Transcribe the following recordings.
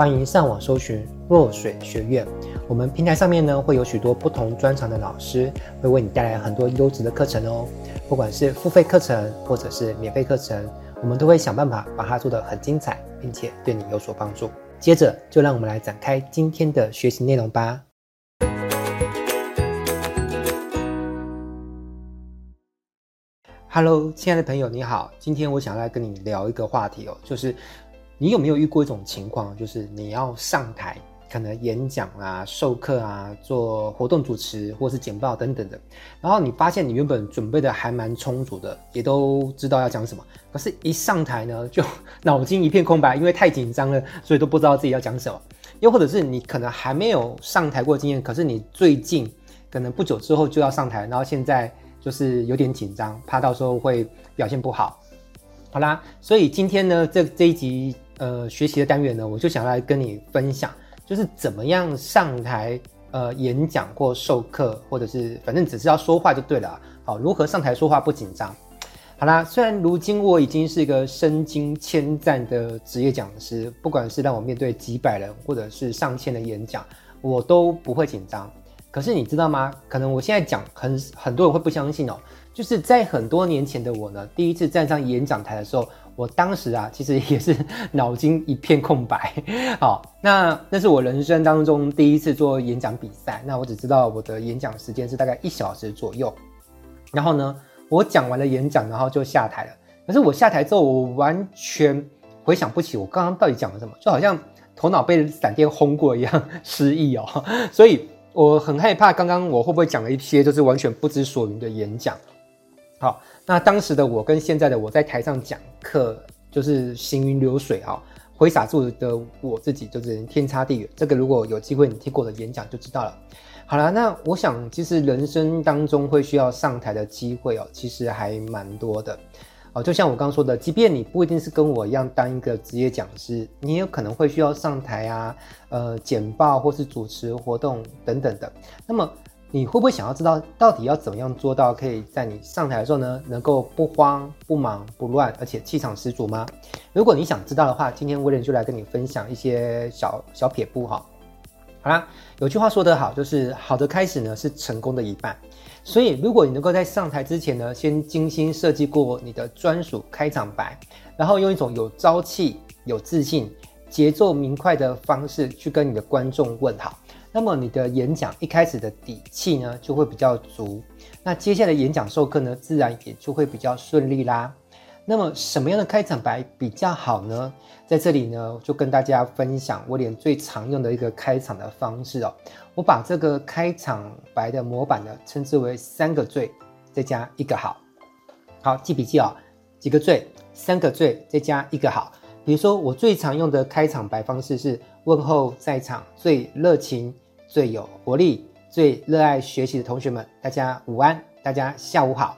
欢迎上网搜寻若水学院。我们平台上面呢会有许多不同专长的老师，会为你带来很多优质的课程哦。不管是付费课程或者是免费课程，我们都会想办法把它做得很精彩，并且对你有所帮助。接着就让我们来展开今天的学习内容吧。Hello，亲爱的朋友，你好。今天我想来跟你聊一个话题哦，就是你有没有遇过一种情况，就是你要上台，可能演讲啊、授课啊、做活动主持或是简报等等的，然后你发现你原本准备的还蛮充足的，也都知道要讲什么，可是一上台呢，就脑筋一片空白，因为太紧张了，所以都不知道自己要讲什么。又或者是你可能还没有上台过经验，可是你最近可能不久之后就要上台，然后现在。就是有点紧张，怕到时候会表现不好。好啦，所以今天呢，这这一集呃学习的单元呢，我就想来跟你分享，就是怎么样上台呃演讲或授课，或者是反正只是要说话就对了。好，如何上台说话不紧张？好啦，虽然如今我已经是一个身经千战的职业讲师，不管是让我面对几百人或者是上千的演讲，我都不会紧张。可是你知道吗？可能我现在讲很很多人会不相信哦。就是在很多年前的我呢，第一次站上演讲台的时候，我当时啊，其实也是脑筋一片空白。好，那那是我人生当中第一次做演讲比赛。那我只知道我的演讲时间是大概一小时左右。然后呢，我讲完了演讲，然后就下台了。可是我下台之后，我完全回想不起我刚刚到底讲了什么，就好像头脑被闪电轰过一样失忆哦。所以。我很害怕，刚刚我会不会讲了一些就是完全不知所云的演讲？好，那当时的我跟现在的我在台上讲课，就是行云流水啊，挥洒住的我自己就是天差地远。这个如果有机会你听过的演讲就知道了。好了，那我想其实人生当中会需要上台的机会哦，其实还蛮多的。哦，就像我刚刚说的，即便你不一定是跟我一样当一个职业讲师，你也可能会需要上台啊，呃，简报或是主持活动等等的。那么你会不会想要知道，到底要怎么样做到可以在你上台的时候呢，能够不慌不忙不乱，而且气场十足吗？如果你想知道的话，今天威廉就来跟你分享一些小小撇步哈。好啦，有句话说得好，就是好的开始呢是成功的一半。所以，如果你能够在上台之前呢，先精心设计过你的专属开场白，然后用一种有朝气、有自信、节奏明快的方式去跟你的观众问好，那么你的演讲一开始的底气呢就会比较足，那接下来演讲授课呢，自然也就会比较顺利啦。那么什么样的开场白比较好呢？在这里呢，就跟大家分享威廉最常用的一个开场的方式哦。我把这个开场白的模板呢，称之为三个最再加一个好。好，记笔记、哦，几个最，三个最再加一个好。比如说，我最常用的开场白方式是问候在场最热情、最有活力、最热爱学习的同学们，大家午安，大家下午好。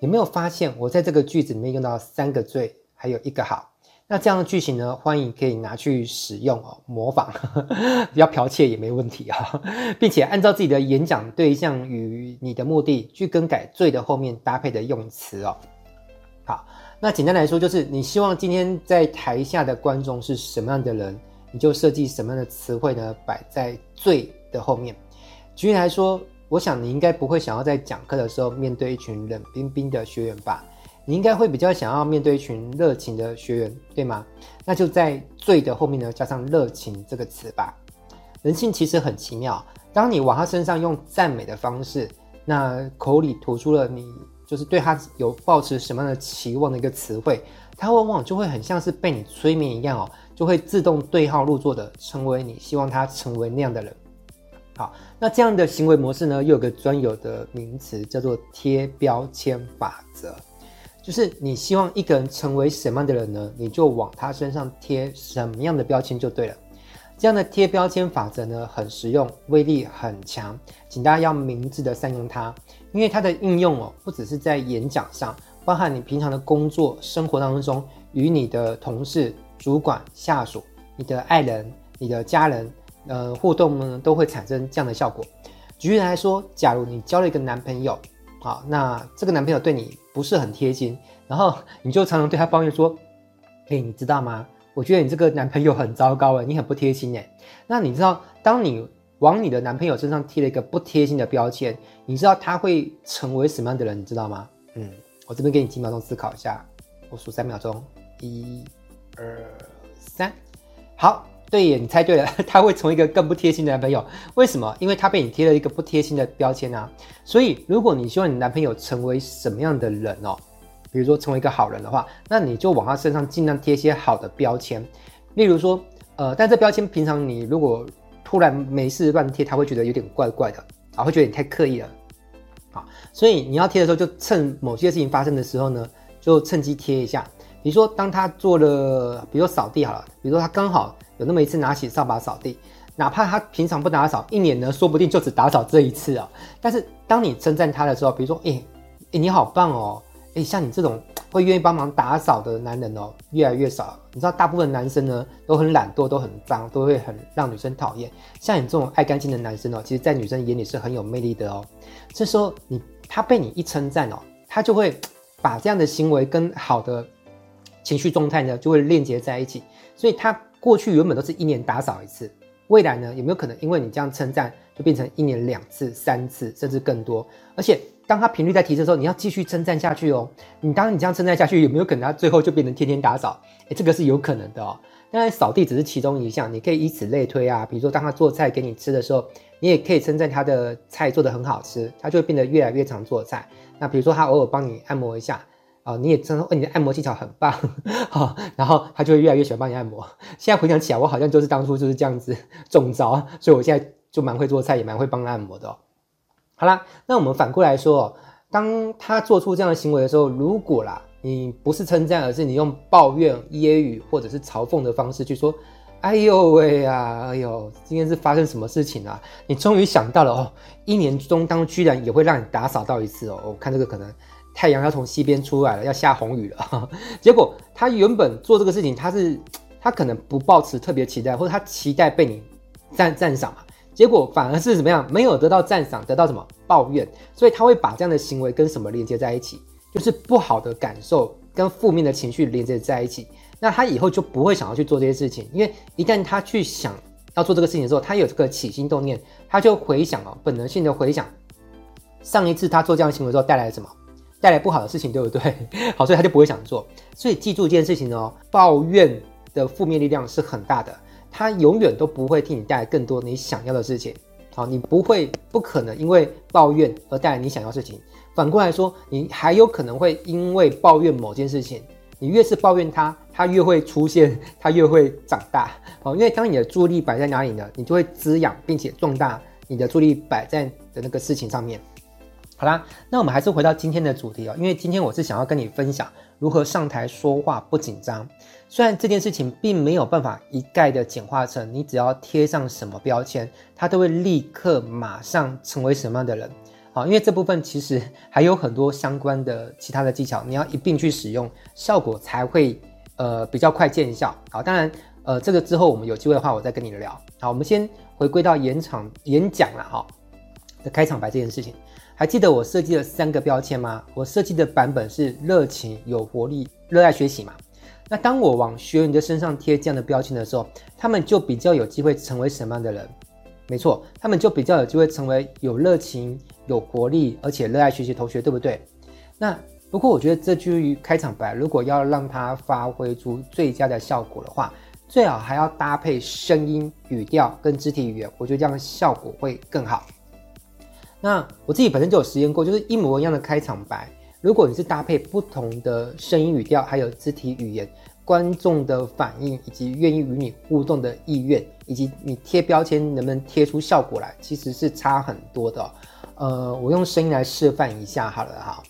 有没有发现我在这个句子里面用到三个最，还有一个好？那这样的句型呢，欢迎可以拿去使用哦，模仿，呵呵，要剽窃也没问题啊，并且按照自己的演讲对象与你的目的去更改最的后面搭配的用词哦。好，那简单来说就是你希望今天在台下的观众是什么样的人，你就设计什么样的词汇呢，摆在最的后面。举例来说。我想你应该不会想要在讲课的时候面对一群冷冰冰的学员吧？你应该会比较想要面对一群热情的学员，对吗？那就在“最”的后面呢，加上“热情”这个词吧。人性其实很奇妙，当你往他身上用赞美的方式，那口里吐出了你就是对他有抱持什么样的期望的一个词汇，他往往就会很像是被你催眠一样哦，就会自动对号入座的成为你希望他成为那样的人。好，那这样的行为模式呢，又有个专有的名词，叫做贴标签法则。就是你希望一个人成为什么样的人呢？你就往他身上贴什么样的标签就对了。这样的贴标签法则呢，很实用，威力很强，请大家要明智的善用它，因为它的应用哦，不只是在演讲上，包含你平常的工作生活当中，与你的同事、主管、下属、你的爱人、你的家人，呃，互动呢，都会产生这样的效果。举例来说，假如你交了一个男朋友，好，那这个男朋友对你不是很贴心，然后 你就常常对他抱怨说：“哎，你知道吗？我觉得你这个男朋友很糟糕哎，你很不贴心哎。”那你知道，当你往你的男朋友身上贴了一个不贴心的标签，你知道他会成为什么样的人？你知道吗？嗯，我这边给你几秒钟思考一下，我数三秒钟，一、二、三，好。对耶，你猜对了，他会成为一个更不贴心的男朋友。为什么？因为他被你贴了一个不贴心的标签啊。所以，如果你希望你男朋友成为什么样的人哦，比如说成为一个好人的话，那你就往他身上尽量贴一些好的标签。例如说，呃，但这标签平常你如果突然没事乱贴，他会觉得有点怪怪的啊，会觉得你太刻意了。好，所以你要贴的时候，就趁某些事情发生的时候呢，就趁机贴一下。比如说，当他做了，比如说扫地好了，比如说他刚好。有那么一次拿起扫把扫地，哪怕他平常不打扫，一年呢，说不定就只打扫这一次啊。但是当你称赞他的时候，比如说，哎、欸欸，你好棒哦，哎、像你这种会愿意帮忙打扫的男人哦，越来越少。你知道，大部分男生呢都很懒惰，都很脏，都会很让女生讨厌。像你这种爱干净的男生哦，其实在女生眼里是很有魅力的哦。这时候你他被你一称赞哦，他就会把这样的行为跟好的情绪状态呢就会链接在一起，所以他。过去原本都是一年打扫一次，未来呢有没有可能因为你这样称赞，就变成一年两次、三次，甚至更多？而且当他频率在提升的时候，你要继续称赞下去哦。你当你这样称赞下去，有没有可能他最后就变成天天打扫？诶，这个是有可能的哦。当然扫地只是其中一项，你可以以此类推啊。比如说当他做菜给你吃的时候，你也可以称赞他的菜做得很好吃，他就会变得越来越常做菜。那比如说他偶尔帮你按摩一下。哦，你也真说，你的按摩技巧很棒，哈、然后他就会越来越喜欢帮你按摩。现在回想起来，我好像就是当初就是这样子中招，所以我现在就蛮会做菜，也蛮会帮他按摩的、哦。好啦，那我们反过来说，当他做出这样的行为的时候，如果啦，你不是称赞，而是你用抱怨、揶揄或者是嘲讽的方式去说，哎呦喂呀，哎呦，今天是发生什么事情啊？你终于想到了哦，一年中当居然也会让你打扫到一次哦，我看这个可能。太阳要从西边出来了，要下红雨了。结果他原本做这个事情，他是他可能不抱持特别期待，或者他期待被你赞赞赏嘛。结果反而是怎么样？没有得到赞赏，得到什么抱怨？所以他会把这样的行为跟什么连接在一起？就是不好的感受跟负面的情绪连接在一起。那他以后就不会想要去做这些事情，因为一旦他去想要做这个事情的时候，他有这个起心动念，他就回想哦，本能性的回想上一次他做这样的行为之后带来了什么。带来不好的事情，对不对？好，所以他就不会想做。所以记住一件事情哦，抱怨的负面力量是很大的，它永远都不会替你带来更多你想要的事情。好，你不会，不可能因为抱怨而带来你想要的事情。反过来说，你还有可能会因为抱怨某件事情，你越是抱怨它，它越会出现，它越会长大。好，因为当你的注意力摆在哪里呢？你就会滋养并且壮大你的注意力摆在的那个事情上面。好啦，那我们还是回到今天的主题哦，因为今天我是想要跟你分享如何上台说话不紧张。虽然这件事情并没有办法一概的简化成你只要贴上什么标签，他都会立刻马上成为什么样的人。好，因为这部分其实还有很多相关的其他的技巧，你要一并去使用，效果才会呃比较快见效。好，当然呃这个之后我们有机会的话，我再跟你聊。好，我们先回归到演场演讲了哈的开场白这件事情。还记得我设计了三个标签吗？我设计的版本是热情、有活力、热爱学习嘛。那当我往学员的身上贴这样的标签的时候，他们就比较有机会成为什么样的人？没错，他们就比较有机会成为有热情、有活力，而且热爱学习的同学，对不对？那不过我觉得这句开场白，如果要让它发挥出最佳的效果的话，最好还要搭配声音、语调跟肢体语言，我觉得这样效果会更好。那我自己本身就有实验过，就是一模一样的开场白，如果你是搭配不同的声音语调，还有肢体语言，观众的反应，以及愿意与你互动的意愿，以及你贴标签能不能贴出效果来，其实是差很多的。呃，我用声音来示范一下好了哈。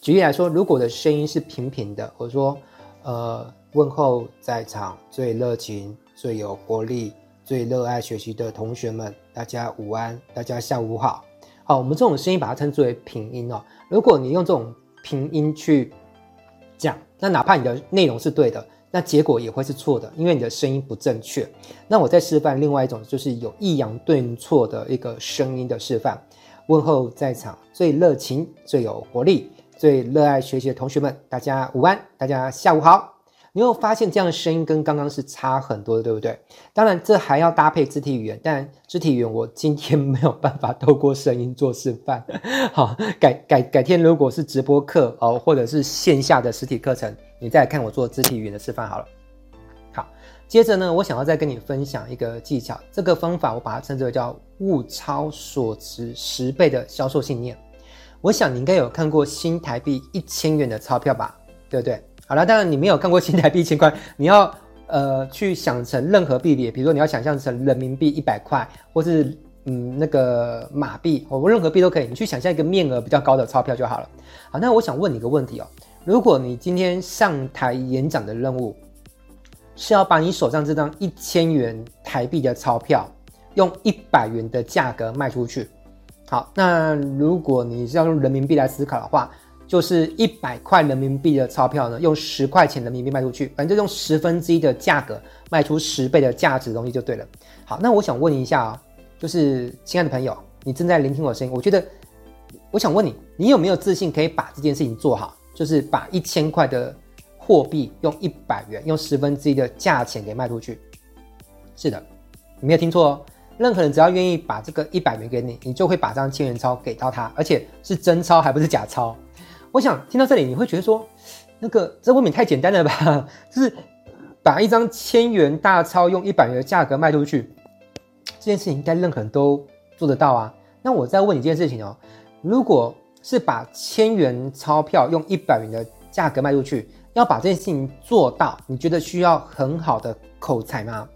举例来说，如果我的声音是平平的，我说，呃，问候在场最热情、最有活力。最热爱学习的同学们，大家午安，大家下午好。好，我们这种声音把它称之为平音哦。如果你用这种平音去讲，那哪怕你的内容是对的，那结果也会是错的，因为你的声音不正确。那我再示范另外一种，就是有抑扬顿挫的一个声音的示范。问候在场最热情、最有活力、最热爱学习的同学们，大家午安，大家下午好。你会发现这样的声音跟刚刚是差很多的，对不对？当然，这还要搭配肢体语言，但肢体语言我今天没有办法透过声音做示范。好，改改改天如果是直播课哦，或者是线下的实体课程，你再看我做肢体语言的示范好了。好，接着呢，我想要再跟你分享一个技巧，这个方法我把它称之为叫物超所值十倍的销售信念。我想你应该有看过新台币一千元的钞票吧，对不对？好了，当然你没有看过新台币一千块，你要呃去想成任何币别，比如说你要想象成人民币一百块，或是嗯那个马币，我任何币都可以，你去想象一个面额比较高的钞票就好了。好，那我想问你一个问题哦，如果你今天上台演讲的任务是要把你手上这张一千元台币的钞票用一百元的价格卖出去，好，那如果你是要用人民币来思考的话。就是一百块人民币的钞票呢，用十块钱人民币卖出去，反正就用十分之一的价格卖出十倍的价值的东西就对了。好，那我想问一下啊，就是亲爱的朋友，你正在聆听我的声音，我觉得，我想问你，你有没有自信可以把这件事情做好？就是把一千块的货币用一百元，用十分之一的价钱给卖出去？是的，你没有听错哦。任何人只要愿意把这个一百元给你，你就会把这张千元钞给到他，而且是真钞，还不是假钞。我想听到这里，你会觉得说，那个这未免太简单了吧？就是把一张千元大钞用一百元的价格卖出去，这件事情应该任何人都做得到啊。那我再问你一件事情哦，如果是把千元钞票用一百元的价格卖出去，要把这件事情做到，你觉得需要很好的口才吗？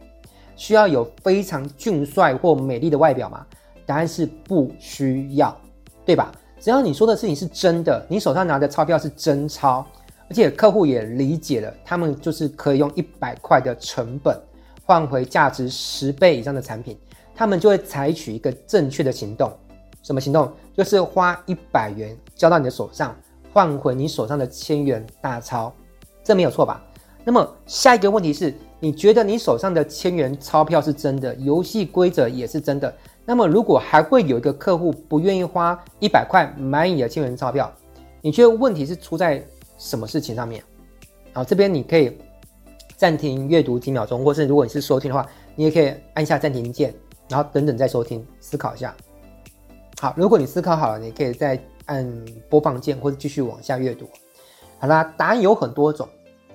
需要有非常俊帅或美丽的外表吗？答案是不需要，对吧？只要你说的事情是真的，你手上拿的钞票是真钞，而且客户也理解了，他们就是可以用一百块的成本换回价值十倍以上的产品，他们就会采取一个正确的行动。什么行动？就是花一百元交到你的手上，换回你手上的千元大钞，这没有错吧？那么下一个问题是，你觉得你手上的千元钞票是真的，游戏规则也是真的？那么，如果还会有一个客户不愿意花一百块买你的千元钞票，你觉得问题是出在什么事情上面？好，这边你可以暂停阅读几秒钟，或是如果你是收听的话，你也可以按下暂停键，然后等等再收听，思考一下。好，如果你思考好了，你可以再按播放键，或者继续往下阅读。好啦，答案有很多种，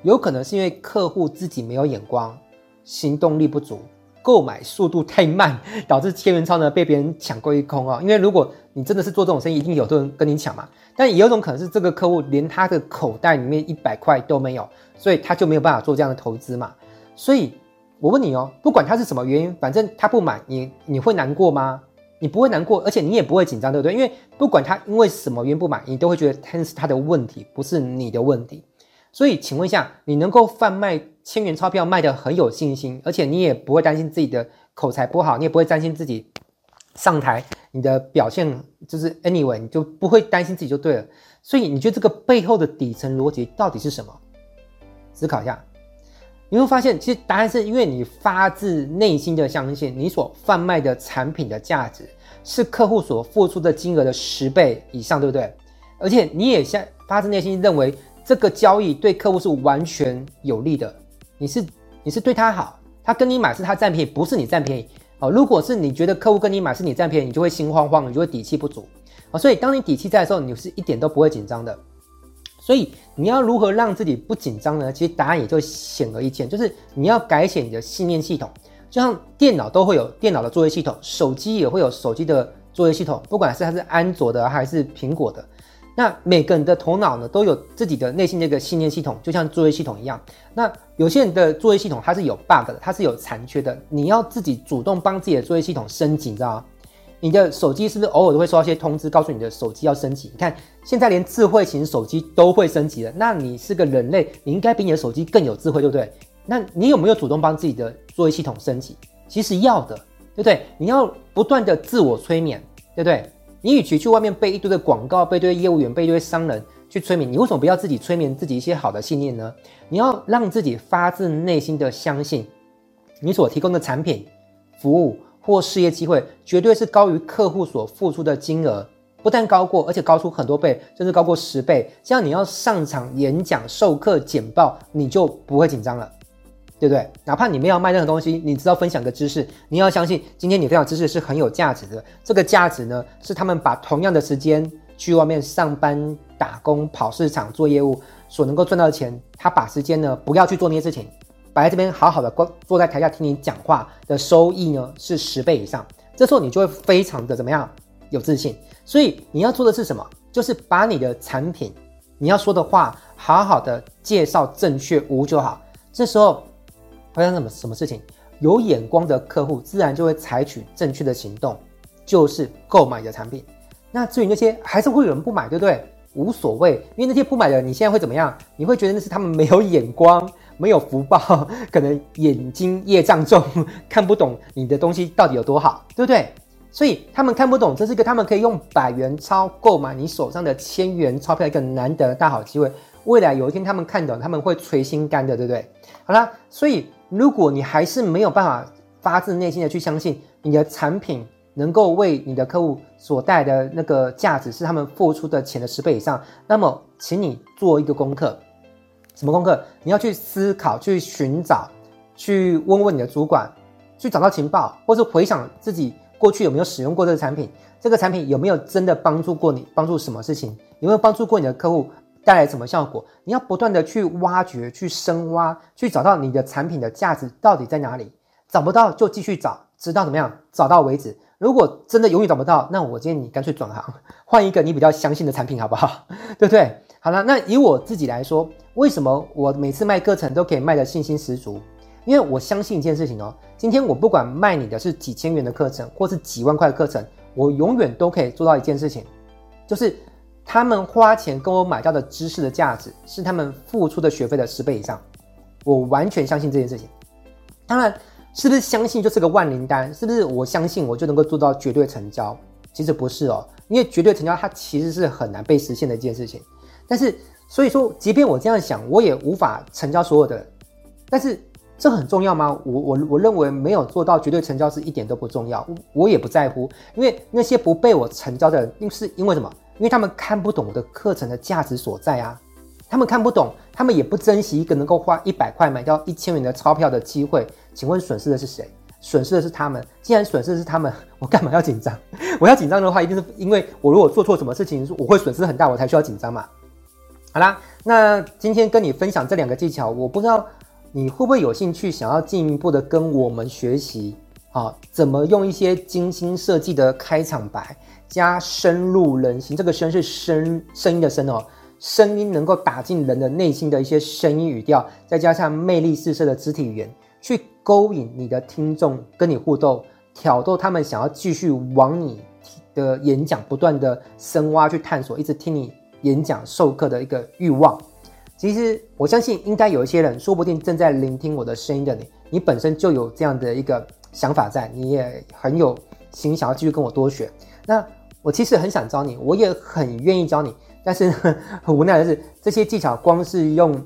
有可能是因为客户自己没有眼光，行动力不足。购买速度太慢，导致千元钞呢被别人抢购一空啊！因为如果你真的是做这种生意，一定有的人跟你抢嘛。但也有种可能是这个客户连他的口袋里面一百块都没有，所以他就没有办法做这样的投资嘛。所以我问你哦，不管他是什么原因，反正他不买，你你会难过吗？你不会难过，而且你也不会紧张，对不对？因为不管他因为什么原因不买，你都会觉得他是他的问题，不是你的问题。所以，请问一下，你能够贩卖千元钞票卖得很有信心，而且你也不会担心自己的口才不好，你也不会担心自己上台你的表现就是 anyway，你就不会担心自己就对了。所以，你觉得这个背后的底层逻辑到底是什么？思考一下，你会发现，其实答案是因为你发自内心的相信，你所贩卖的产品的价值是客户所付出的金额的十倍以上，对不对？而且你也像发自内心认为。这个交易对客户是完全有利的，你是你是对他好，他跟你买是他占便宜，不是你占便宜哦。如果是你觉得客户跟你买是你占便宜，你就会心慌慌，你就会底气不足啊。所以当你底气在的时候，你是一点都不会紧张的。所以你要如何让自己不紧张呢？其实答案也就显而易见，就是你要改写你的信念系统。就像电脑都会有电脑的作业系统，手机也会有手机的作业系统，不管是它是安卓的还是苹果的。那每个人的头脑呢，都有自己的内心的一个信念系统，就像作业系统一样。那有些人的作业系统它是有 bug 的，它是有残缺的，你要自己主动帮自己的作业系统升级，你知道吗？你的手机是不是偶尔都会收到一些通知，告诉你的手机要升级？你看现在连智慧型手机都会升级了，那你是个人类，你应该比你的手机更有智慧，对不对？那你有没有主动帮自己的作业系统升级？其实要的，对不对？你要不断的自我催眠，对不对？你与其去外面被一堆的广告、被一堆业务员、被一堆商人去催眠，你为什么不要自己催眠自己一些好的信念呢？你要让自己发自内心的相信，你所提供的产品、服务或事业机会，绝对是高于客户所付出的金额，不但高过，而且高出很多倍，甚至高过十倍。这样你要上场演讲、授课、简报，你就不会紧张了。对不对？哪怕你没有卖任何东西，你知道分享个知识，你要相信今天你分享知识是很有价值的。这个价值呢，是他们把同样的时间去外面上班、打工、跑市场、做业务所能够赚到的钱，他把时间呢不要去做那些事情，摆在这边好好的坐在台下听你讲话的收益呢是十倍以上。这时候你就会非常的怎么样有自信。所以你要做的是什么？就是把你的产品、你要说的话好好的介绍正确无就好。这时候。发生什么什么事情？有眼光的客户自然就会采取正确的行动，就是购买你的产品。那至于那些还是会有人不买，对不对？无所谓，因为那些不买的，你现在会怎么样？你会觉得那是他们没有眼光，没有福报，可能眼睛业障重，看不懂你的东西到底有多好，对不对？所以他们看不懂，这是一个他们可以用百元钞购买你手上的千元钞票一个难得的大好机会。未来有一天他们看懂，他们会垂心肝的，对不对？好啦，所以。如果你还是没有办法发自内心的去相信你的产品能够为你的客户所带的那个价值是他们付出的钱的十倍以上，那么请你做一个功课，什么功课？你要去思考、去寻找、去问问你的主管，去找到情报，或是回想自己过去有没有使用过这个产品，这个产品有没有真的帮助过你？帮助什么事情？有没有帮助过你的客户？带来什么效果？你要不断的去挖掘、去深挖、去找到你的产品的价值到底在哪里。找不到就继续找，直到怎么样找到为止。如果真的永远找不到，那我建议你干脆转行，换一个你比较相信的产品，好不好？对不对？好了，那以我自己来说，为什么我每次卖课程都可以卖的信心十足？因为我相信一件事情哦，今天我不管卖你的是几千元的课程，或是几万块的课程，我永远都可以做到一件事情，就是。他们花钱跟我买到的知识的价值是他们付出的学费的十倍以上，我完全相信这件事情。当然，是不是相信就是个万灵丹？是不是我相信我就能够做到绝对成交？其实不是哦，因为绝对成交它其实是很难被实现的一件事情。但是，所以说，即便我这样想，我也无法成交所有的。但是，这很重要吗？我我我认为没有做到绝对成交是一点都不重要，我也不在乎，因为那些不被我成交的人，是因为什么？因为他们看不懂我的课程的价值所在啊，他们看不懂，他们也不珍惜一个能够花一百块买到一千元的钞票的机会。请问损失的是谁？损失的是他们。既然损失的是他们，我干嘛要紧张？我要紧张的话，一定是因为我如果做错什么事情，我会损失很大，我才需要紧张嘛。好啦，那今天跟你分享这两个技巧，我不知道你会不会有兴趣，想要进一步的跟我们学习啊，怎么用一些精心设计的开场白。加深入人心，这个声是声声音的声哦，声音能够打进人的内心的一些声音语调，再加上魅力四射的肢体语言，去勾引你的听众跟你互动，挑逗他们想要继续往你的演讲不断的深挖去探索，一直听你演讲授课的一个欲望。其实我相信，应该有一些人，说不定正在聆听我的声音的你，你本身就有这样的一个想法在，你也很有心想要继续跟我多学。那我其实很想教你，我也很愿意教你，但是很 无奈的是，这些技巧光是用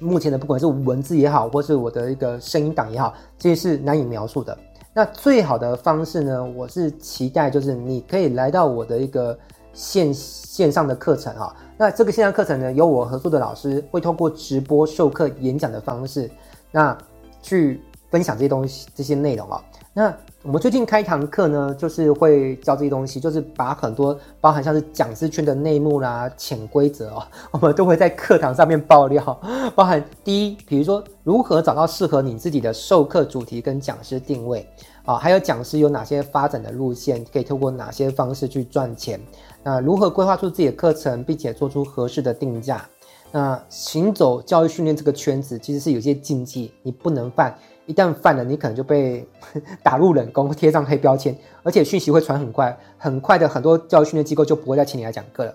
目前的，不管是文字也好，或是我的一个声音档也好，这些是难以描述的。那最好的方式呢，我是期待就是你可以来到我的一个线线上的课程哈。那这个线上课程呢，由我合作的老师会通过直播授课、演讲的方式，那去分享这些东西、这些内容啊。那我们最近开一堂课呢，就是会教这些东西，就是把很多包含像是讲师圈的内幕啦、潜规则哦，我们都会在课堂上面爆料。包含第一，比如说如何找到适合你自己的授课主题跟讲师定位啊，还有讲师有哪些发展的路线，可以透过哪些方式去赚钱。那如何规划出自己的课程，并且做出合适的定价。那行走教育训练这个圈子，其实是有些禁忌，你不能犯。一旦犯了，你可能就被 打入冷宫，贴上黑标签，而且讯息会传很快，很快的，很多教育训练机构就不会再请你来讲课了。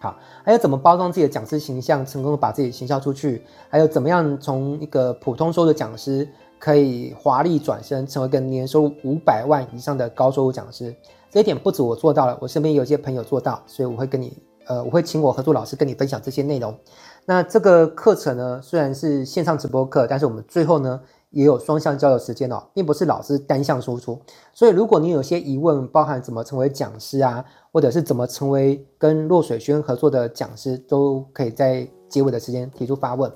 好，还有怎么包装自己的讲师形象，成功的把自己行销出去，还有怎么样从一个普通收的讲师可以华丽转身，成为一个年收入五百万以上的高收入讲师。这一点不止我做到了，我身边有些朋友做到，所以我会跟你，呃，我会请我合作老师跟你分享这些内容。那这个课程呢，虽然是线上直播课，但是我们最后呢，也有双向交流时间哦，并不是老师单向输出。所以如果你有些疑问，包含怎么成为讲师啊，或者是怎么成为跟落水轩合作的讲师，都可以在结尾的时间提出发问。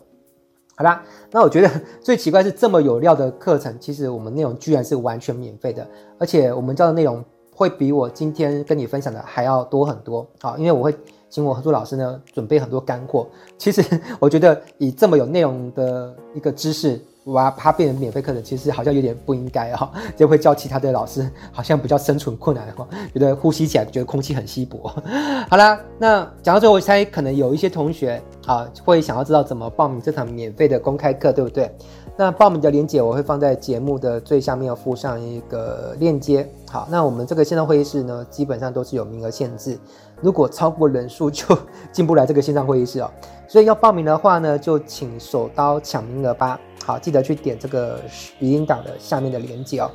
好啦，那我觉得最奇怪是这么有料的课程，其实我们内容居然是完全免费的，而且我们教的内容。会比我今天跟你分享的还要多很多，啊，因为我会请我合作老师呢准备很多干货。其实我觉得以这么有内容的一个知识，我把它变成免费课程，其实好像有点不应该哈，就会叫其他的老师好像比较生存困难哈，觉得呼吸起来觉得空气很稀薄。好啦，那讲到最后，我猜可能有一些同学啊会想要知道怎么报名这场免费的公开课，对不对？那报名的链接我会放在节目的最下面，附上一个链接。好，那我们这个线上会议室呢，基本上都是有名额限制，如果超过人数就进不来这个线上会议室哦。所以要报名的话呢，就请手刀抢名额吧。好，记得去点这个语音档的下面的链接哦。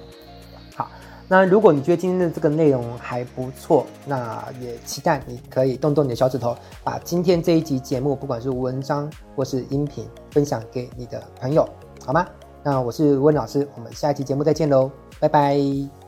好，那如果你觉得今天的这个内容还不错，那也期待你可以动动你的小指头，把今天这一集节目，不管是文章或是音频，分享给你的朋友。好吗？那我是温老师，我们下一期节目再见喽，拜拜。